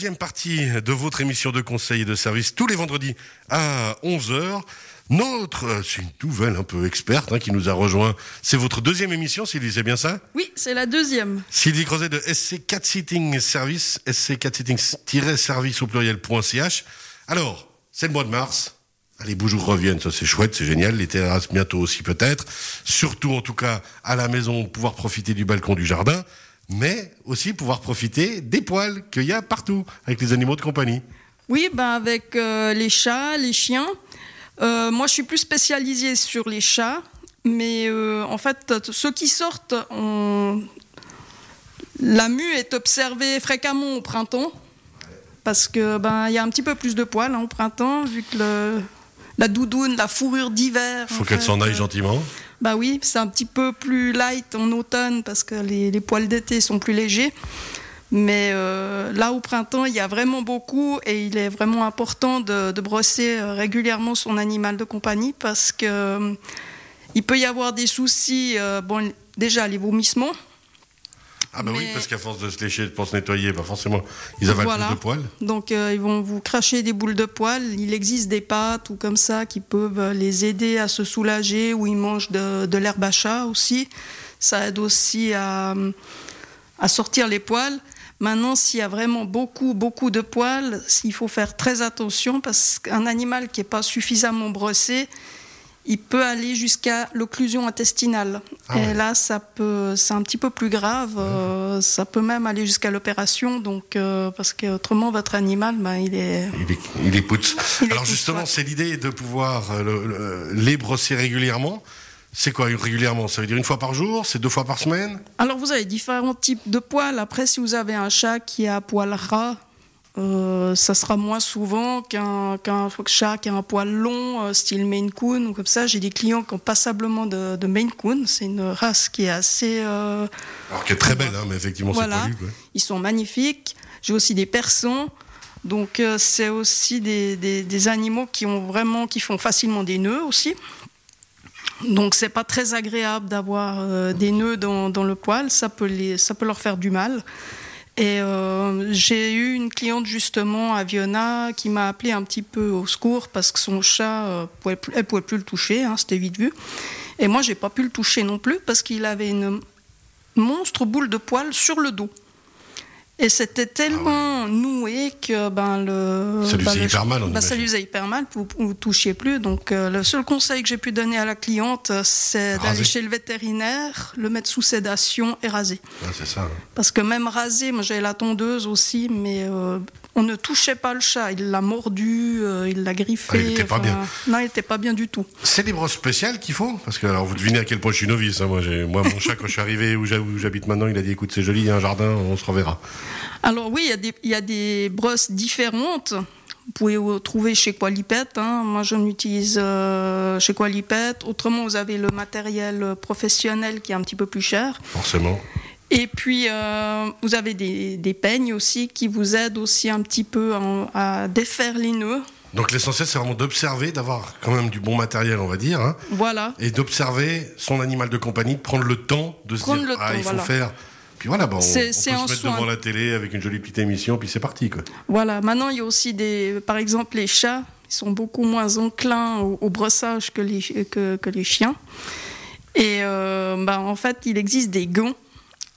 deuxième partie de votre émission de conseil et de service tous les vendredis à 11h. Notre, euh, c'est une nouvelle un peu experte hein, qui nous a rejoint. C'est votre deuxième émission, Sylvie, c'est bien ça? Oui, c'est la deuxième. Sylvie Crozet de SC 4 Sitting Service, SC 4 Sitting-service au pluriel.ch. Alors, c'est le mois de mars. Les beaux jours reviennent, ça c'est chouette, c'est génial. Les terrasses bientôt aussi peut-être. Surtout en tout cas à la maison, pouvoir profiter du balcon du jardin, mais aussi pouvoir profiter des poils qu'il y a partout avec les animaux de compagnie. Oui, ben avec euh, les chats, les chiens. Euh, moi, je suis plus spécialisée sur les chats, mais euh, en fait, ceux qui sortent, on... la mue est observée fréquemment au printemps, parce que ben il y a un petit peu plus de poils hein, au printemps, vu que le... la doudoune, la fourrure d'hiver. Il faut qu'elle s'en aille gentiment. Bah oui, c'est un petit peu plus light en automne parce que les, poils d'été sont plus légers. Mais euh, là, au printemps, il y a vraiment beaucoup et il est vraiment important de, brosser euh, régulièrement son animal de compagnie parce que euh, il peut y avoir des soucis. bon, déjà les vomissements. Ah bah oui, parce qu'à force de se lécher, pour se nettoyer, bah forcément, ils avalent Voilà. de poils. Donc euh, ils vont vous cracher des boules de poils. Il existe des pâtes ou comme ça qui peuvent les aider à se soulager ou ils mangent de, de l'herbe à chat aussi. Ça aide aussi à, à sortir les poils. Maintenant, s'il y a vraiment beaucoup, beaucoup de poils, il faut faire très attention parce qu'un animal qui n'est pas suffisamment brossé, il peut aller jusqu'à l'occlusion intestinale. Ah Et ouais. là, ça peut, c'est un petit peu plus grave. euh, ça peut même aller jusqu'à l'opération. Donc, euh, parce qu'autrement, votre animal, ben, il est. Il est, il est poutre. Alors poutre, justement, ouais. c'est l'idée de pouvoir euh, le- le- les brosser régulièrement. C'est quoi régulièrement? Ça veut dire une fois par jour? C'est deux fois par semaine? Alors, vous avez différents types de poils. Après, si vous avez un chat qui a poil ras, euh, ça sera moins souvent qu'un qu'un chat qui a un poil long, euh, style Maine Coon ou comme ça. J'ai des clients qui ont passablement de, de Maine Coon. C'est une race qui est assez. euh, Alors qui est très belle, hein, mais effectivement, Voilà. c'est. Ils sont magnifiques. J'ai aussi des persans. Donc c'est aussi des, des- des animaux qui ont vraiment qui font facilement des nœuds aussi. Donc c'est pas très agréable d'avoir des nœuds dans, dans le poil, ça peut les ça peut leur faire du mal. Et euh, j'ai eu une cliente justement à Viona qui m'a appelé un petit peu au secours parce que son chat, euh, pouvait pouvait plus le toucher, hein, c'était vite vu. Et moi j'ai pas pu le toucher non plus parce qu'il avait une monstre boule de poils sur le dos. Et c'était tellement noué que ben le Ça lui ben, faisait le- hyper mal, on ben, ça lui faisait hyper mal, vous ne touchiez plus. Donc euh, le seul conseil que j'ai pu donner à la cliente, euh, c'est d'aller chez le vétérinaire, le mettre sous sédation et raser. Ah, c'est ça. hein. Parce que même raser, moi j'avais la tondeuse aussi, mais euh, on ne touchait pas le chat. Il l'a mordu, euh, il l'a griffé. Ah, il était pas bien. Non, il n'était pas bien du tout. C'est des brosses spéciales qu'il faut Parce que alors vous devinez à quel point je suis novice. hein. Moi, mon chat, quand je suis arrivé où j'ha- où j'habite maintenant, il a dit écoute, c'est joli, il y a un jardin, on se reverra. Alors oui, il y a des- il y, a des brosses différentes. Vous pouvez vous trouver chez Qualipet. hein. Moi, j'en utilise euh, chez Qualipet. Autrement, vous avez le matériel professionnel qui est un petit peu plus cher. Forcément. Et puis, euh, vous avez des, des peignes aussi qui vous aident aussi un petit peu à défaire les nœuds. Donc l'essentiel, c'est vraiment d'observer, d'avoir quand même du bon matériel, on va dire, hein, Voilà. et d'observer son animal de compagnie, de prendre le temps de se Prendre dire ah temps, il faut voilà. faire. Puis voilà, bon, on, on peut se mettre soin. devant la télé avec une jolie petite émission, puis c'est parti quoi. Voilà. Maintenant, il y a aussi des, par exemple, les chats. Ils sont beaucoup moins enclins au, au brossage que les, que, que les chiens. Et euh, bah, en fait, il existe des gants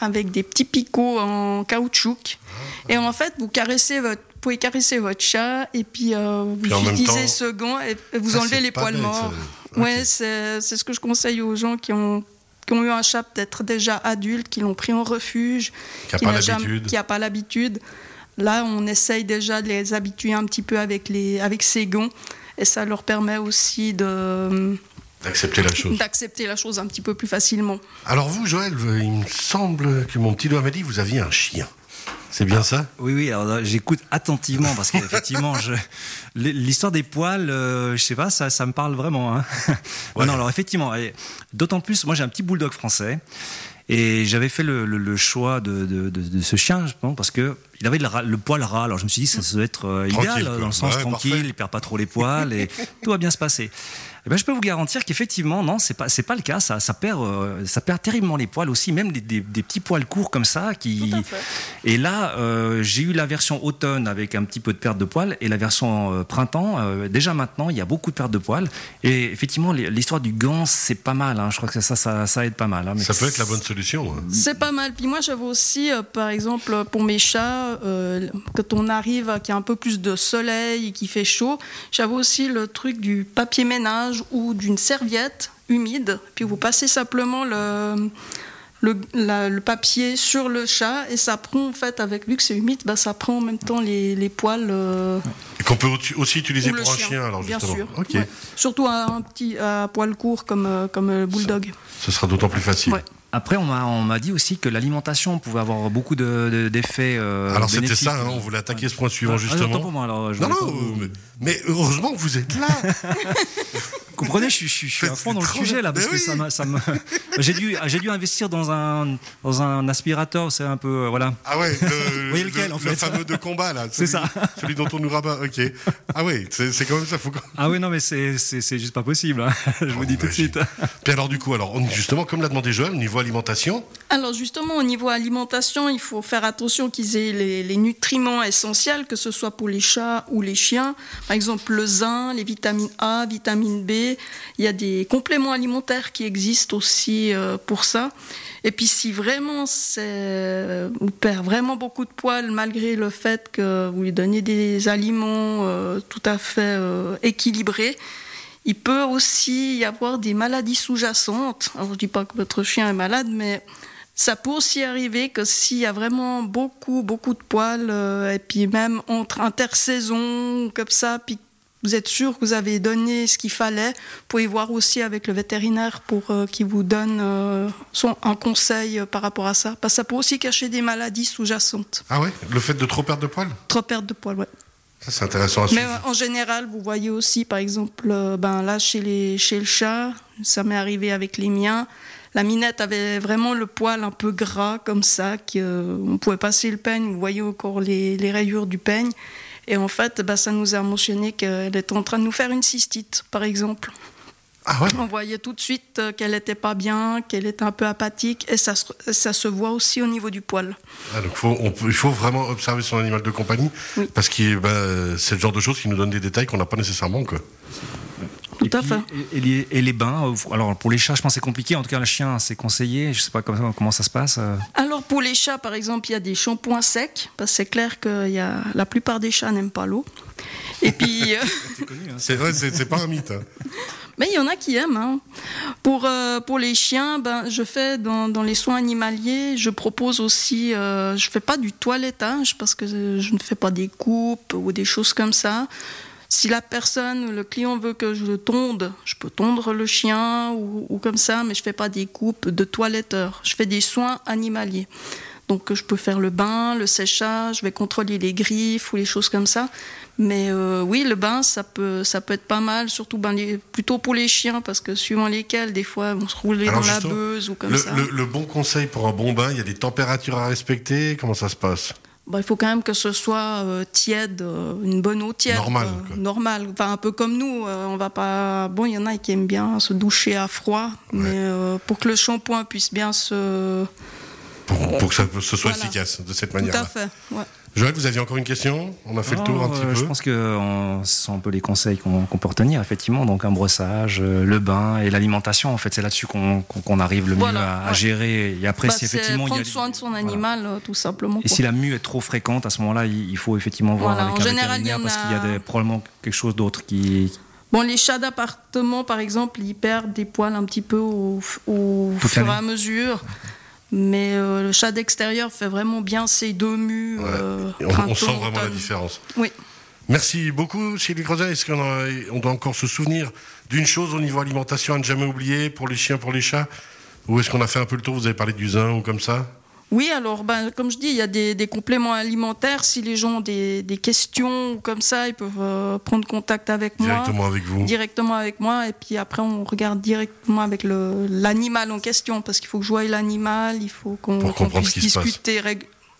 avec des petits picots en caoutchouc. Et en fait, vous caressez votre, vous pouvez caresser votre chat et puis euh, vous Puis utilisez temps- ce gant et, vous Ah, enlevez les pas poils bête, morts. ça. Ouais, c'est c'est ce que je conseille aux gens qui ont qui ont eu un chat peut-être déjà adulte, qui l'ont pris en refuge, Qui a pas n'a a pas l'habitude. Là, on essaye déjà de les habituer un petit peu avec, les, avec ces gants. Et ça leur permet aussi de- D'accepter la chose. d'accepter la chose un petit peu plus facilement. Alors vous, Joël, il me semble que mon petit doigt m'a dit que vous aviez un chien. C'est bien ça? Oui, oui, alors là, j'écoute attentivement parce qu'effectivement, l'histoire des poils, euh, je sais pas, ça, ça me parle vraiment. hein. Ouais. Non, alors effectivement, et d'autant plus, moi j'ai un petit bulldog français. Et j'avais fait le, choix de, de, ce chien, je pense, parce que il avait le, poil ras. Alors je me suis dit, ça doit être euh, idéal, dans le sens tranquille, il perd pas trop les poils et tout va bien se passer. Eh ben, je peux vous garantir qu'effectivement, non, c'est pas, c'est pas le cas. Ça, ça perd, euh, ça perd terriblement les poils aussi, même des, des, petits poils courts comme ça. Qui... Et là, euh, j'ai eu la version automne avec un petit peu de perte de poils et la version euh, printemps. déjà maintenant, il y a beaucoup de perte de poils. Et effectivement, l'histoire du gant, c'est pas mal. Hein. Je crois que ça, ça, ça aide pas mal. Hein. ça peut être la bonne solution. Hein. C'est pas mal. Puis moi, j'avais aussi, par exemple, pour mes chats, quand on arrive, qu'il y a un peu plus de soleil, qui fait chaud, j'avais aussi le truc du papier ménage ou d'une serviette humide, puis vous passez simplement le, le, papier sur le chat et ça prend en fait avec vu que c'est humide bah, ça prend en même temps les, les poils euh, et qu'on peut aussi utiliser pour un chien alors bien sûr. Ok. surtout un petit à poil court comme euh, comme le bulldog. ce sera d'autant plus facile après, on m'a, on m'a dit aussi que l'alimentation pouvait avoir beaucoup de, d'effets. Euh, alors c'était ça, hein, on voulait attaquer ce point suivant ah, justement. pour moi, alors, non, non, mais, heureusement que vous êtes là. Vous comprenez, je, je, je suis à fond dans le sujet là, parce que ça, ça me... j'ai dû, j'ai dû investir dans un, dans un aspirateur, c'est un peu, euh, voilà. Ah ouais, le, lequel, le, en fait? le fameux de combat là. C'est ça. Celui dont on nous rabat. Ok. Ah ouais, c'est, quand même ça. Faut... Ah oui, non, mais c'est, juste pas possible. Hein. Je vous dis tout de suite. Puis alors du coup, alors justement, comme l'a demandé Joël, au niveau alimentation. Alors justement, au niveau alimentation, il faut faire attention qu'ils aient les, nutriments essentiels, que ce soit pour les chats ou les chiens. Par exemple, le zinc, les vitamines A, vitamine B. Il y a des compléments alimentaires qui existent aussi euh, pour ça. Et puis si vraiment vous perd vraiment beaucoup de poils malgré le fait que vous lui donnez des aliments euh, tout à fait euh, équilibrés, il peut aussi y avoir des maladies sous-jacentes. Alors je dis pas que votre chien est malade, mais ça peut aussi arriver que s'il y a vraiment beaucoup, beaucoup de poils, et puis même entre intersaisons, comme ça, puis vous êtes sûr que vous avez donné ce qu'il fallait. Vous pouvez voir aussi avec le vétérinaire pour euh, qu'il vous donne euh, son, un conseil euh, par rapport à ça. Parce que ça peut aussi cacher des maladies sous-jacentes. Ah oui Le fait de trop perdre de poils? Trop perdre de poils, oui. Ça, c'est intéressant à suivre. Mais en général, vous voyez aussi, par exemple, ben, là, chez, les, chez le chat, ça m'est arrivé avec les miens. La minette avait vraiment le poil un peu gras, comme ça, qu'on pouvait passer le peigne. Vous voyez encore les, les rayures du peigne. Et en fait, bah, ça nous a mentionné qu'elle était en train de nous faire une cystite, par exemple. Ah ouais? On voyait tout de suite euh, qu'elle n'était pas bien, qu'elle était un peu apathique, et ça, ça se voit aussi au niveau du poil. Ah, donc il faut vraiment observer son animal de compagnie, parce que bah, c'est le genre de choses qui nous donne des détails qu'on n'a pas nécessairement. Quoi. Tout à fait. Et, les, bains, euh, alors pour les chats, je pense c'est compliqué. En tout cas, le chien, c'est conseillé. Je ne sais pas comment, comment, ça se passe. Euh. Alors pour les chats, par exemple, il y a des shampoings secs, parce que c'est clair que y a, la plupart des chats n'aiment pas l'eau. Et puis. Euh, hein. c'est vrai, c'est pas un mythe. Hein. Mais il y en a qui aiment. Hein. Pour, pour les chiens, ben, je fais dans, dans, les soins animaliers, je propose aussi, je ne fais pas du toilettage parce que je ne fais pas des coupes ou des choses comme ça. Si la personne, le client veut que je le tonde, je peux tondre le chien ou, comme ça, mais je fais pas des coupes de toiletteur. Je fais des soins animaliers. Donc je peux faire le bain, le séchage, je vais contrôler les griffes ou les choses comme ça. Mais euh, oui, le bain, ça peut, ça peut être pas mal, surtout ben, plutôt pour les chiens, parce que suivant lesquels, des fois, on se roule dans la beuse ou comme le, ça. le bon conseil pour un bon bain, il y a des températures à respecter. Comment ça se passe? Bah, il faut quand même que ce soit euh, tiède, euh, une bonne eau tiède. Normal. normal. Enfin, un peu comme nous. Euh, on va pas. Bon, il y en a qui aiment bien se doucher à froid, mais pour que le shampoing puisse bien se. Pour, que ça, ce soit efficace de cette manière-là. Tout à fait. Ouais. Joël, vous aviez encore une question? On a fait le tour un petit peu. Je pense que ce sont un peu les conseils qu'on peut retenir, effectivement. Donc un brossage, le bain et l'alimentation. En fait, c'est là-dessus qu'on arrive le mieux à, gérer. Et après, bah, si effectivement. Prendre il y a... soin de son animal, tout simplement. Et si la mue est trop fréquente, à ce moment-là, il faut effectivement voir avec un vétérinaire parce qu'il y a probablement quelque chose d'autre qui, Bon, les chats d'appartement, par exemple, ils perdent des poils un petit peu au, au fur et à mesure. Mais euh, le chat d'extérieur fait vraiment bien ses deux mus. Euh, on, sent vraiment la différence. Oui. Merci beaucoup, Sylvie Crozet. Est-ce qu'on doit encore se souvenir d'une chose au niveau alimentation à ne jamais oublier pour les chiens, pour les chats? Ou est-ce qu'on a fait un peu le tour? Vous avez parlé du zin ou comme ça? Oui, alors, ben, comme je dis, il y a des, compléments alimentaires. Si les gens ont des, questions comme ça, ils peuvent euh, prendre contact avec moi. Directement avec vous. Directement avec moi. Et puis après, on regarde directement avec l'animal en question. Parce qu'il faut que je voie l'animal, il faut qu'on puisse discuter.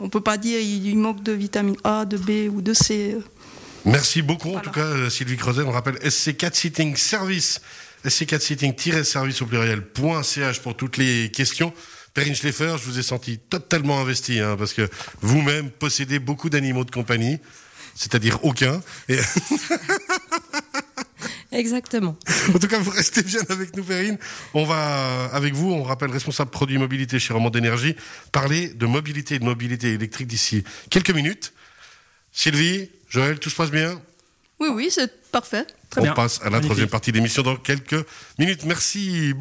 On ne peut pas dire il manque de vitamine A, de B ou de C. Merci beaucoup, en tout cas, euh, Sylvie Creuset. On rappelle SC4 Sitting Service. SC4 Sitting-service au pluriel.ch pour toutes les questions. Perrine Schleffer, je vous ai senti totalement investi, hein, parce que vous-même possédez beaucoup d'animaux de compagnie, c'est-à-dire aucun. Exactement. En tout cas, vous restez bien avec nous, Perrine. On va, avec vous, on rappelle responsable produit mobilité chez Romand d'énergie, parler de mobilité et de mobilité électrique d'ici quelques minutes. Sylvie, Joël, tout se passe bien? Oui, oui, c'est parfait. on passe à la troisième partie de l'émission dans quelques minutes. Merci.